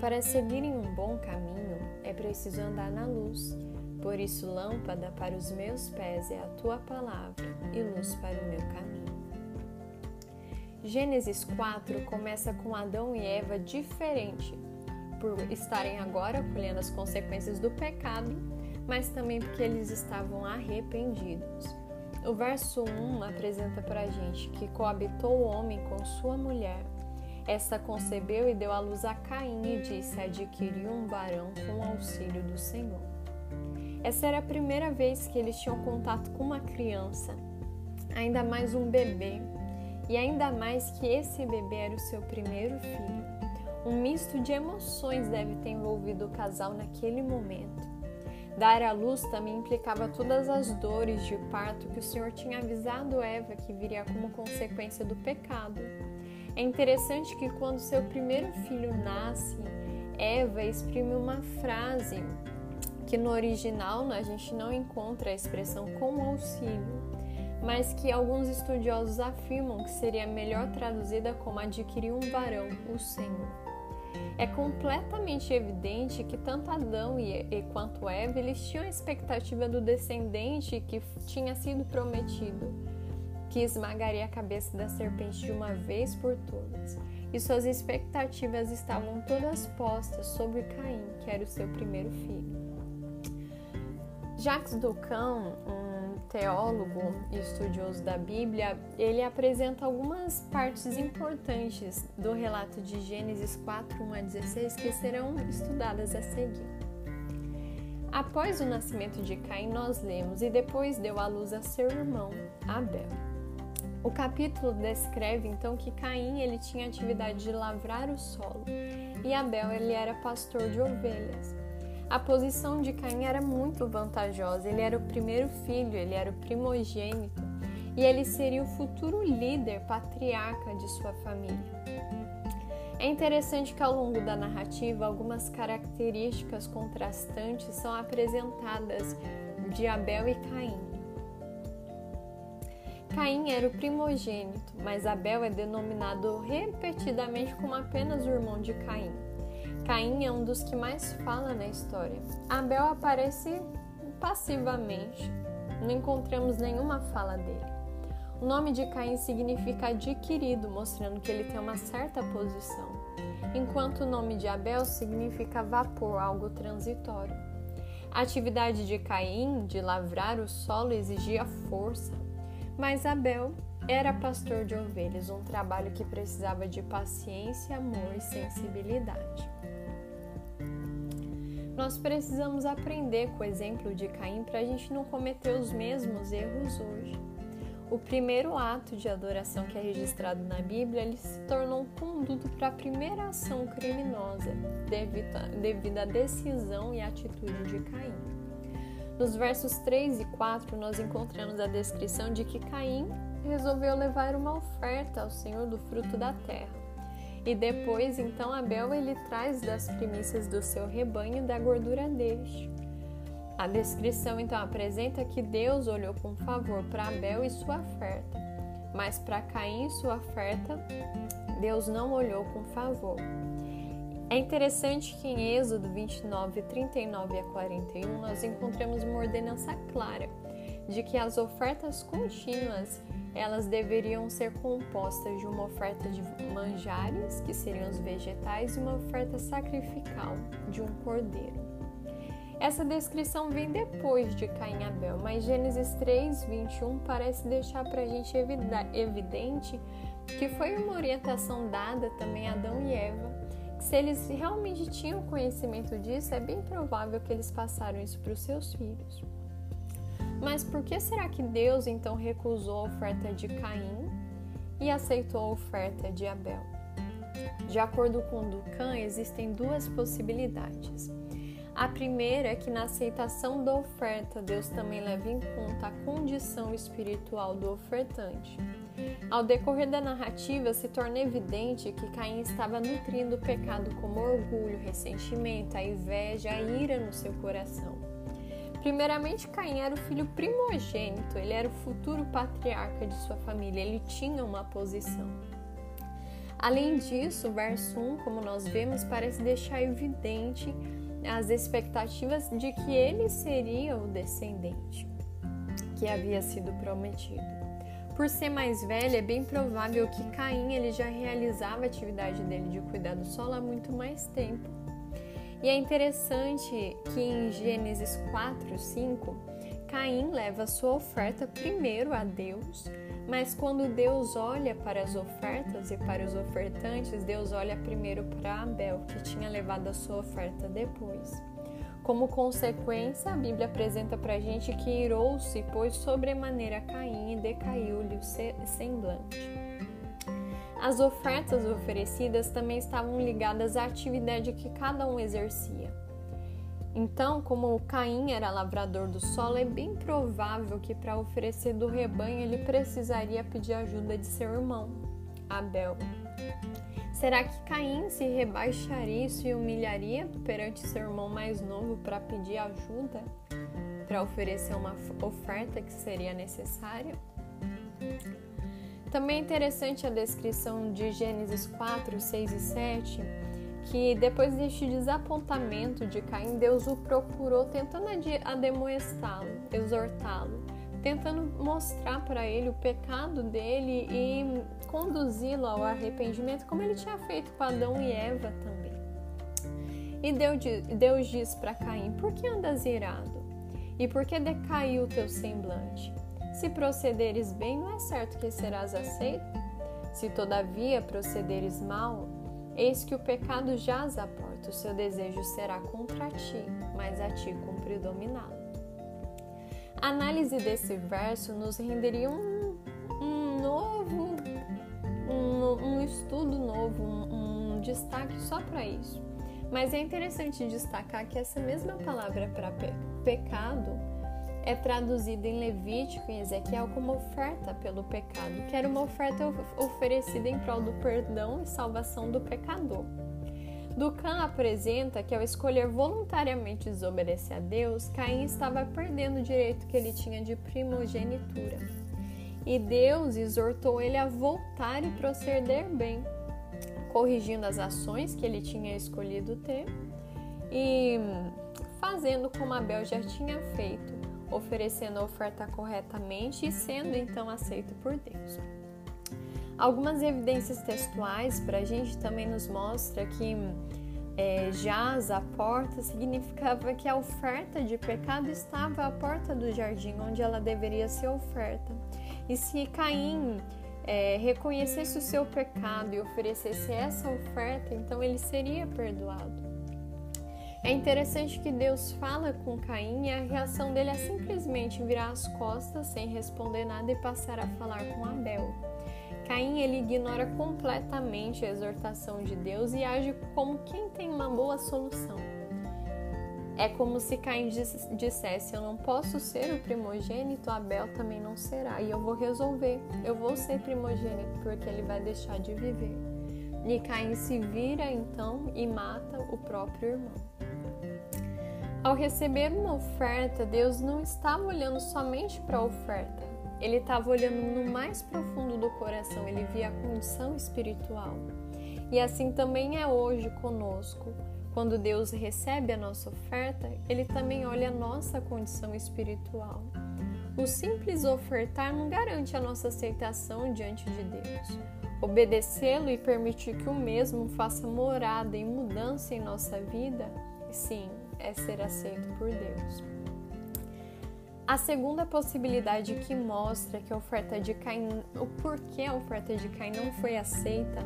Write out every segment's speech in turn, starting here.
Para seguirem um bom caminho, é preciso andar na luz. Por isso, lâmpada para os meus pés é a tua palavra e luz para o meu caminho. Gênesis 4 começa com Adão e Eva diferente, por estarem agora colhendo as consequências do pecado, mas também porque eles estavam arrependidos. O verso 1 apresenta para a gente que coabitou o homem com sua mulher esta concebeu e deu à luz a Caim e disse: Adquiriu um varão com o auxílio do Senhor. Essa era a primeira vez que eles tinham contato com uma criança, ainda mais um bebê, e ainda mais que esse bebê era o seu primeiro filho. Um misto de emoções deve ter envolvido o casal naquele momento. Dar à luz também implicava todas as dores de parto que o Senhor tinha avisado Eva que viria como consequência do pecado. É interessante que quando seu primeiro filho nasce, Eva exprime uma frase que no original a gente não encontra a expressão com auxílio, mas que alguns estudiosos afirmam que seria melhor traduzida como adquirir um varão, o Senhor. É completamente evidente que tanto Adão e, e quanto Eva eles tinham a expectativa do descendente que tinha sido prometido que esmagaria a cabeça da serpente de uma vez por todas. E suas expectativas estavam todas postas sobre Caim, que era o seu primeiro filho. Jacques Ducan, um teólogo e estudioso da Bíblia, ele apresenta algumas partes importantes do relato de Gênesis 4, 1 a 16 que serão estudadas a seguir. Após o nascimento de Caim, nós lemos, e depois deu à luz a seu irmão, Abel. O capítulo descreve então que Caim ele tinha a atividade de lavrar o solo e Abel ele era pastor de ovelhas. A posição de Caim era muito vantajosa. Ele era o primeiro filho, ele era o primogênito e ele seria o futuro líder, patriarca de sua família. É interessante que ao longo da narrativa algumas características contrastantes são apresentadas de Abel e Caim. Caim era o primogênito, mas Abel é denominado repetidamente como apenas o irmão de Caim. Caim é um dos que mais fala na história. Abel aparece passivamente, não encontramos nenhuma fala dele. O nome de Caim significa adquirido, mostrando que ele tem uma certa posição, enquanto o nome de Abel significa vapor, algo transitório. A atividade de Caim de lavrar o solo exigia força, mas Abel era pastor de ovelhas, um trabalho que precisava de paciência, amor e sensibilidade. Nós precisamos aprender com o exemplo de Caim para a gente não cometer os mesmos erros hoje. O primeiro ato de adoração que é registrado na Bíblia, ele se tornou um conduto para a primeira ação criminosa, devido à decisão e atitude de Caim. Nos versos 3 e 4, nós encontramos a descrição de que Caim resolveu levar uma oferta ao Senhor do fruto da terra. E depois, então, Abel ele traz das primícias do seu rebanho da gordura deste. A descrição então apresenta que Deus olhou com favor para Abel e sua oferta, mas para Caim e sua oferta, Deus não olhou com favor. É interessante que em Êxodo 29, 39 a 41, nós encontramos uma ordenança clara de que as ofertas contínuas elas deveriam ser compostas de uma oferta de manjares, que seriam os vegetais, e uma oferta sacrificial de um cordeiro. Essa descrição vem depois de Caim e Abel, mas Gênesis 3, 21 parece deixar para a gente evidente que foi uma orientação dada também a Adão e Eva se eles realmente tinham conhecimento disso, é bem provável que eles passaram isso para os seus filhos. Mas por que será que Deus então recusou a oferta de Caim e aceitou a oferta de Abel? De acordo com Ducan, existem duas possibilidades. A primeira é que na aceitação da oferta, Deus também leva em conta a condição espiritual do ofertante. Ao decorrer da narrativa, se torna evidente que Caim estava nutrindo o pecado como orgulho, ressentimento, a inveja, a ira no seu coração. Primeiramente, Caim era o filho primogênito, ele era o futuro patriarca de sua família, ele tinha uma posição. Além disso, o verso 1, como nós vemos, parece deixar evidente as expectativas de que ele seria o descendente que havia sido prometido. Por ser mais velho, é bem provável que Caim ele já realizava a atividade dele de cuidar do solo há muito mais tempo. E é interessante que em Gênesis 4, 5, Caim leva sua oferta primeiro a Deus, mas quando Deus olha para as ofertas e para os ofertantes, Deus olha primeiro para Abel, que tinha levado a sua oferta depois. Como consequência, a Bíblia apresenta para a gente que irou-se, pois sobremaneira Caim e decaiu-lhe o semblante. As ofertas oferecidas também estavam ligadas à atividade que cada um exercia. Então, como Caim era lavrador do solo, é bem provável que para oferecer do rebanho ele precisaria pedir ajuda de seu irmão, Abel. Será que Caim se rebaixaria e se humilharia perante seu irmão mais novo para pedir ajuda? Para oferecer uma oferta que seria necessária? Também é interessante a descrição de Gênesis 4, 6 e 7, que depois deste desapontamento de Caim, Deus o procurou tentando ademoestá-lo, exortá-lo tentando mostrar para ele o pecado dele e conduzi-lo ao arrependimento, como ele tinha feito com Adão e Eva também. E Deus diz para Caim: Por que andas irado? E por que decaiu o teu semblante? Se procederes bem, não é certo que serás aceito? Se todavia procederes mal, eis que o pecado jaz à porta, o seu desejo será contra ti, mas a ti cumpre dominá-lo. A análise desse verso nos renderia um, um novo, um, um, estudo novo, um, um destaque só para isso. Mas é interessante destacar que essa mesma palavra para pe pecado é traduzida em Levítico e Ezequiel como oferta pelo pecado, que era uma oferta oferecida em prol do perdão e salvação do pecador. Ducan apresenta que ao escolher voluntariamente desobedecer a Deus, Caim estava perdendo o direito que ele tinha de primogenitura. E Deus exortou ele a voltar e proceder bem, corrigindo as ações que ele tinha escolhido ter e fazendo como Abel já tinha feito, oferecendo a oferta corretamente e sendo então aceito por Deus. Algumas evidências textuais para a gente também nos mostra que é, jaz à porta significava que a oferta de pecado estava à porta do jardim onde ela deveria ser oferta. E se Caim é, reconhecesse o seu pecado e oferecesse essa oferta, então ele seria perdoado. É interessante que Deus fala com Caim e a reação dele é simplesmente virar as costas sem responder nada e passar a falar com Abel. Caim ele ignora completamente a exortação de Deus e age como quem tem uma boa solução. É como se Caim dissesse: Eu não posso ser o primogênito, Abel também não será, e eu vou resolver. Eu vou ser primogênito porque ele vai deixar de viver. E Caim se vira então e mata o próprio irmão. Ao receber uma oferta, Deus não estava olhando somente para a oferta, ele estava olhando no mais profundo do coração, ele via a condição espiritual. E assim também é hoje conosco. Quando Deus recebe a nossa oferta, ele também olha a nossa condição espiritual. O simples ofertar não garante a nossa aceitação diante de Deus. Obedecê-lo e permitir que o mesmo faça morada e mudança em nossa vida, sim, é ser aceito por Deus. A segunda possibilidade que mostra que a oferta de Caim, o porquê a oferta de Caim não foi aceita,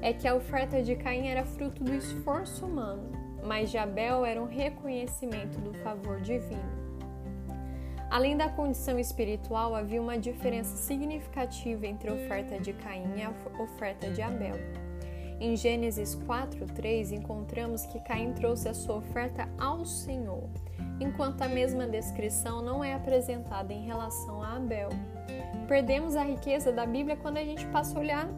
é que a oferta de Caim era fruto do esforço humano, mas de Abel era um reconhecimento do favor divino. Além da condição espiritual, havia uma diferença significativa entre a oferta de Caim e a oferta de Abel. Em Gênesis 4:3 encontramos que Caim trouxe a sua oferta ao Senhor enquanto a mesma descrição não é apresentada em relação a Abel. Perdemos a riqueza da Bíblia quando a gente passa a olhar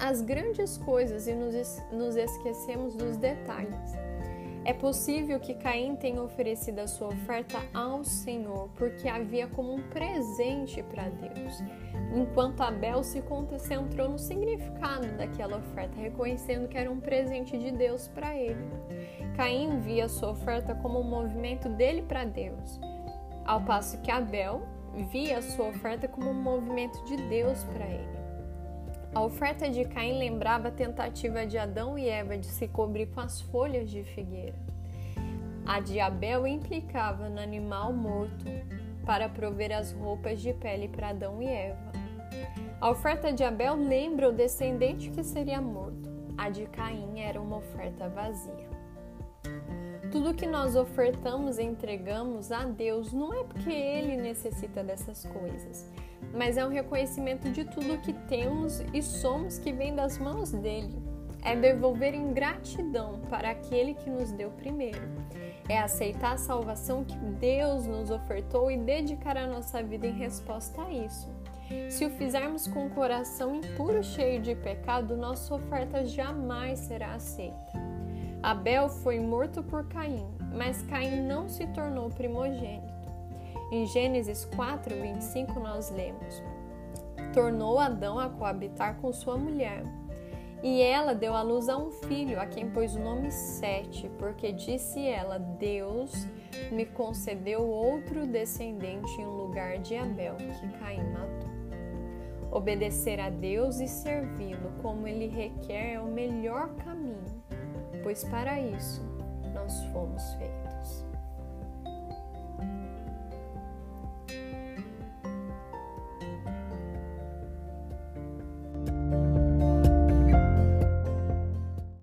as grandes coisas e nos, nos esquecemos dos detalhes. É possível que Caim tenha oferecido a sua oferta ao Senhor porque havia como um presente para Deus, enquanto Abel se concentrou no significado daquela oferta, reconhecendo que era um presente de Deus para ele. Caim via a sua oferta como um movimento dele para Deus, ao passo que Abel via a sua oferta como um movimento de Deus para ele. A oferta de Caim lembrava a tentativa de Adão e Eva de se cobrir com as folhas de figueira. A de Abel implicava no animal morto para prover as roupas de pele para Adão e Eva. A oferta de Abel lembra o descendente que seria morto. A de Caim era uma oferta vazia. Tudo que nós ofertamos e entregamos a Deus não é porque Ele necessita dessas coisas, mas é um reconhecimento de tudo que temos e somos que vem das mãos dele. É devolver em gratidão para aquele que nos deu primeiro. É aceitar a salvação que Deus nos ofertou e dedicar a nossa vida em resposta a isso. Se o fizermos com o coração impuro, cheio de pecado, nossa oferta jamais será aceita. Abel foi morto por Caim, mas Caim não se tornou primogênito. Em Gênesis 4, 25, nós lemos: Tornou Adão a coabitar com sua mulher. E ela deu à luz a um filho, a quem pôs o nome Sete, porque disse ela: Deus me concedeu outro descendente em lugar de Abel, que Caim matou. Obedecer a Deus e servi-lo como ele requer é o melhor caminho, pois para isso nós fomos feitos.